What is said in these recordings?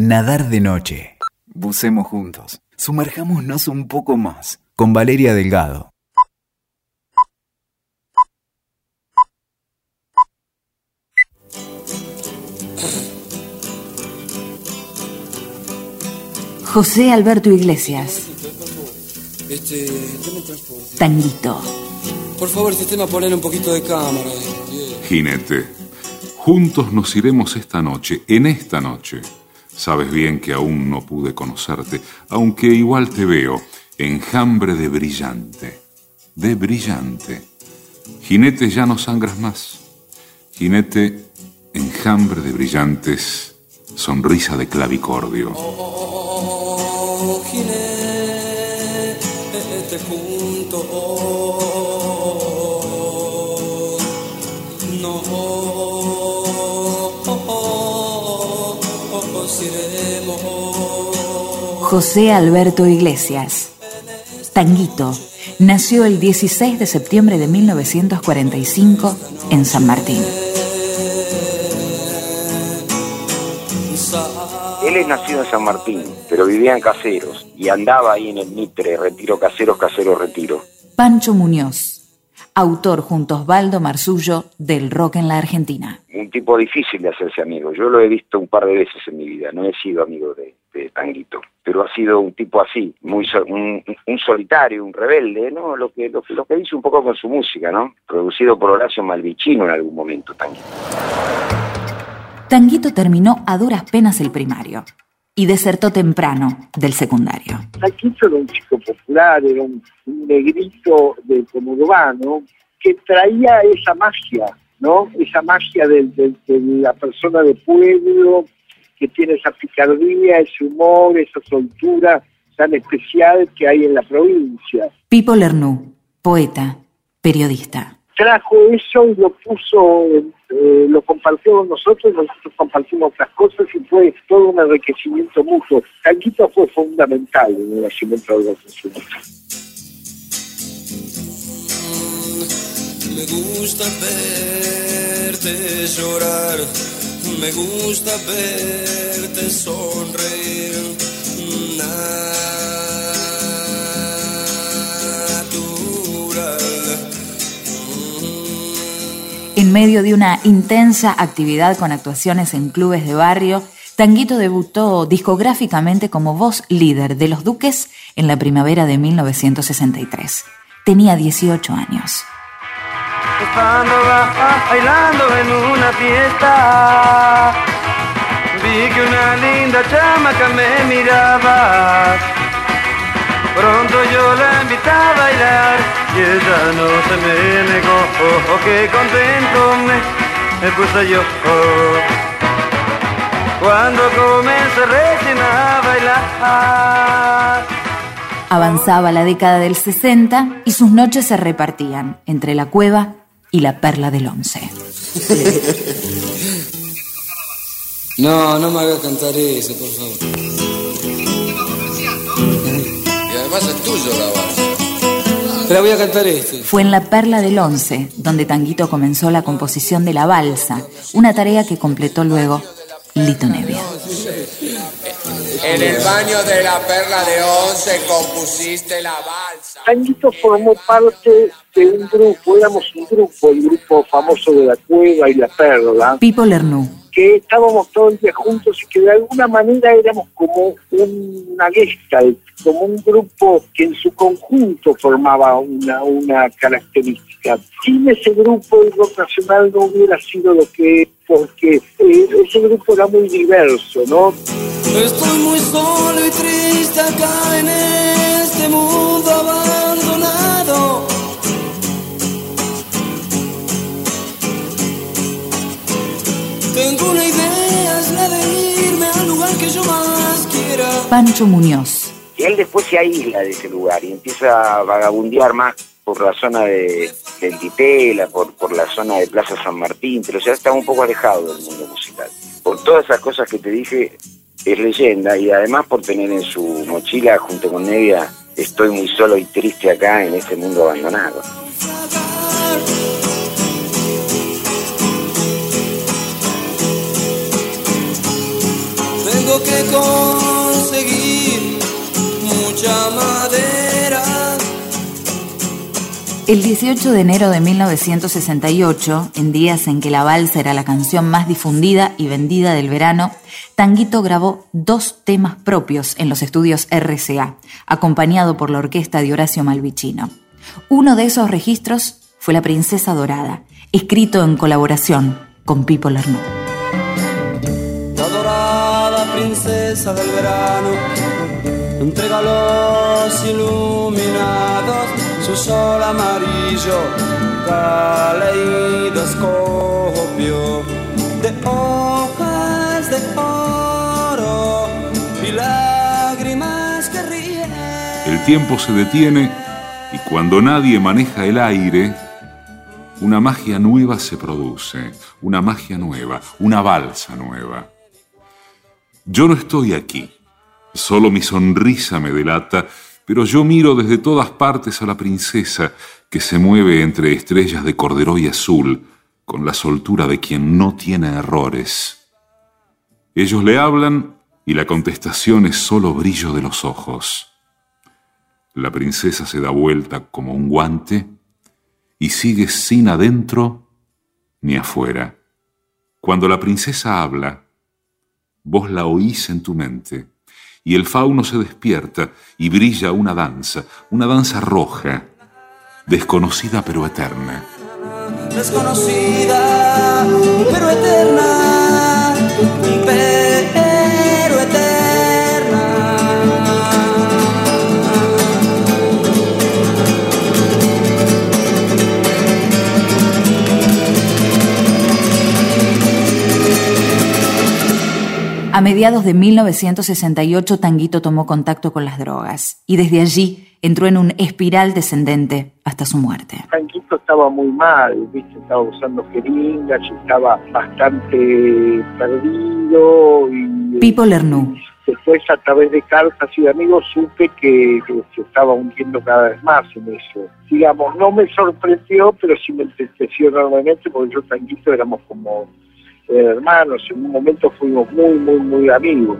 Nadar de noche. Bucemos juntos. Sumerjámonos un poco más. Con Valeria Delgado. José Alberto Iglesias. Este. Tanguito. Por favor, sistema, poner un poquito de cámara. Jinete, juntos nos iremos esta noche, en esta noche. Sabes bien que aún no pude conocerte, aunque igual te veo, enjambre de brillante, de brillante. Jinete, ya no sangras más. Jinete, enjambre de brillantes, sonrisa de clavicordio. Oh, jinete junto. No iremos. José Alberto Iglesias. Tanguito. Nació el 16 de septiembre de 1945 en San Martín. Él es nacido en San Martín, pero vivía en Caseros y andaba ahí en el Mitre, Retiro Caseros, Caseros Retiro. Pancho Muñoz. Autor junto a Osvaldo Marzullo del rock en la Argentina. Un tipo difícil de hacerse amigo. Yo lo he visto un par de veces en mi vida. No he sido amigo de, de Tanguito, pero ha sido un tipo así, muy un, un solitario, un rebelde, ¿no? Lo que, lo, lo que dice un poco con su música, ¿no? Producido por Horacio Malvicino en algún momento, Tanguito. Tanguito terminó a duras penas el primario y desertó temprano del secundario. Taquito era un chico popular, era un, negrito de conurbano que traía esa magia, ¿no? Esa magia del- del- de, la persona de pueblo que tiene esa picardía, ese humor, esa soltura tan especial que hay en la provincia. Pipo Lernú, poeta, periodista. Trajo eso y lo puso, eh, lo compartió con nosotros, nosotros compartimos otras cosas y fue todo un enriquecimiento mutuo. Tanguito fue fundamental en el nacimiento de los instrumentos. Me gusta verte llorar, me gusta verte sonreír. Natural. En medio de una intensa actividad con actuaciones en clubes de barrio, Tanguito debutó discográficamente como voz líder de Los Duques en la primavera de 1963. Tenía 18 años. Estando ba- bailando en una fiesta, vi que una linda chamaca me miraba. Pronto yo la a bailar y ella no se me negó. Oh, oh, qué contento me, me puse yo. oh. Cuando comencé recién a bailar. Avanzaba la década del 60 y sus noches se repartían entre la cueva y la perla del once. No, no me hagas cantar eso, por favor. Y además es tuyo la balsa. Pero voy a cantar este. Fue en la perla del once donde Tanguito comenzó la composición de la balsa, una tarea que completó luego Lito Nevia. En el baño de la perla de once compusiste la balsa. Tanguito formó parte de un grupo, éramos un grupo, el grupo famoso de la cueva y la perla, Pipo Lernú, que estábamos todo el día juntos y que de alguna manera éramos como una gestalt, como un grupo que en su conjunto formaba una, una característica. Sin ese grupo el rock nacional no hubiera sido lo que es, porque eh, ese grupo era muy diverso, ¿no? Pancho Muñoz, Y él después se aísla de ese lugar y empieza a vagabundear más por la zona de, del Ditela, por, por la zona de Plaza San Martín, pero ya está un poco alejado del mundo musical. Por todas esas cosas que te dije, es leyenda y además por tener en su mochila junto con Nevia, estoy muy solo y triste acá en este mundo abandonado. Tengo que mucha madera. El 18 de enero de 1968, en días en que la balsa era la canción más difundida y vendida del verano, Tanguito grabó dos temas propios en los estudios RCA, acompañado por la orquesta de Horacio Malvicino. Uno de esos registros fue La Princesa Dorada, escrito en colaboración con Pipo Lernoux. La dorada princesa del verano entrega los iluminados su sol amarillo, caleidoscopio de hojas de oro y lágrimas que ríen. El tiempo se detiene y cuando nadie maneja el aire, una magia nueva se produce, una magia nueva, una balsa nueva. Yo no estoy aquí, solo mi sonrisa me delata, pero yo miro desde todas partes a la princesa que se mueve entre estrellas de cordero y azul, con la soltura de quien no tiene errores. Ellos le hablan y la contestación es solo brillo de los ojos. La princesa se da vuelta como un guante y sigue sin adentro ni afuera. Cuando la princesa habla, vos la oís en tu mente, y el fauno se despierta y brilla una danza, una danza roja, desconocida pero eterna. Desconocida, pero eterna, pero A mediados de 1968, Tanguito tomó contacto con las drogas y desde allí entró en un espiral descendente hasta su muerte. Tanquito estaba muy mal, ¿viste? estaba usando jeringas estaba bastante perdido. Y, Pipo Lernoux. Después, a través de cartas y de amigos, supe que, que se estaba hundiendo cada vez más en eso. Digamos, no me sorprendió, pero sí me entristeció enormemente porque yo y Tanquito éramos como eh, hermanos. En un momento fuimos muy, muy, muy amigos.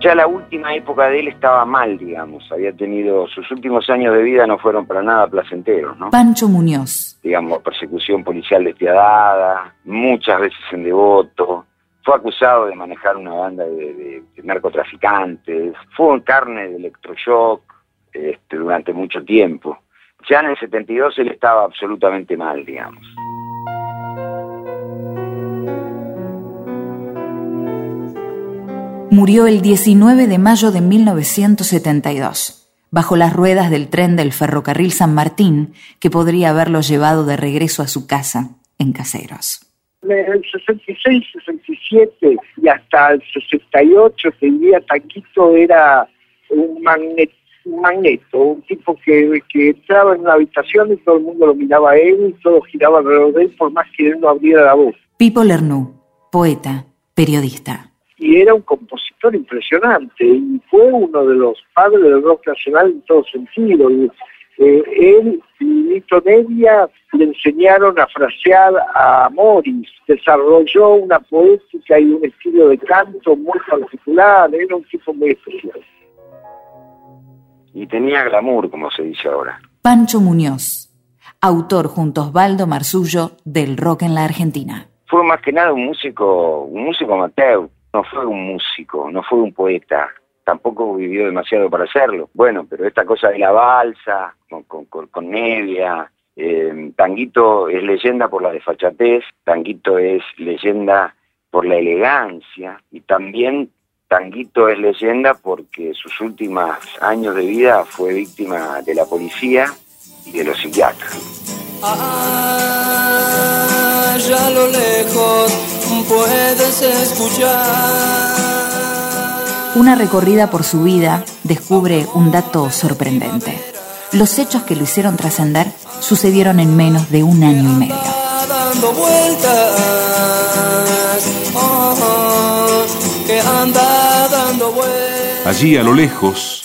Ya la última época de él estaba mal, digamos. Había tenido, sus últimos años de vida no fueron para nada placenteros, ¿no? Pancho Muñoz. Digamos, persecución policial despiadada, muchas veces en devoto. Fue acusado de manejar una banda de, de- de narcotraficantes. Fue en carne de electroshock este, durante mucho tiempo. Ya en el 72 él estaba absolutamente mal, digamos. Murió el 19 de mayo de 1972, bajo las ruedas del tren del ferrocarril San Martín, que podría haberlo llevado de regreso a su casa en Caseros. En el 66, 67 y hasta el 68, te diría, Tanquito era un, magnet, un magneto, un tipo que, que entraba en una habitación y todo el mundo lo miraba a él y todo giraba alrededor de él, por más que él no abriera la voz. Pipo Lernoux, poeta, periodista. Y era un compositor impresionante y fue uno de los padres del rock nacional en todo sentido. Y, eh, él y Lito Nevia le enseñaron a frasear a Morris, desarrolló una poética y un estilo de canto muy particular, era un tipo muy especial. Y tenía glamour, como se dice ahora. Pancho Muñoz, autor junto a Osvaldo Marzullo del rock en la Argentina. Fue más que nada un músico, un músico amateur. No fue un músico, no fue un poeta. Tampoco vivió demasiado para hacerlo. Bueno, pero esta cosa de la balsa, con, con, con- Nevia, eh, Tanguito es leyenda por la desfachatez, Tanguito es leyenda por la elegancia y también Tanguito es leyenda porque sus últimos años de vida fue víctima de la policía y de los psiquiatras. Allá a lo lejos puedes escuchar. Una recorrida por su vida descubre un dato sorprendente. Los hechos que lo hicieron trascender sucedieron en menos de un año y medio. dando vueltas, oh, que anda dando vueltas. Allí a lo lejos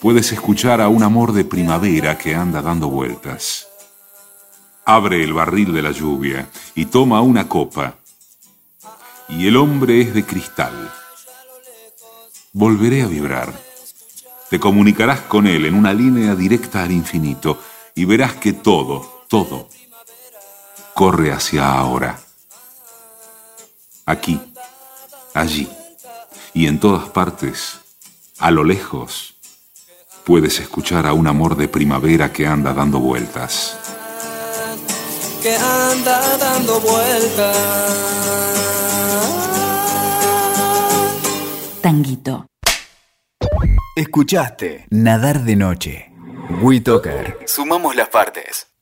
puedes escuchar a un amor de primavera que anda dando vueltas. Abre el barril de la lluvia y toma una copa. Y el hombre es de cristal. Volveré a vibrar. Te comunicarás con él en una línea directa al infinito y verás que todo, todo, corre hacia ahora. Aquí, allí y en todas partes, a lo lejos, puedes escuchar a un amor de primavera que anda dando vueltas. Que anda dando vueltas. Tanguito. Escuchaste Nadar de Noche. WeToker. Sumamos las partes.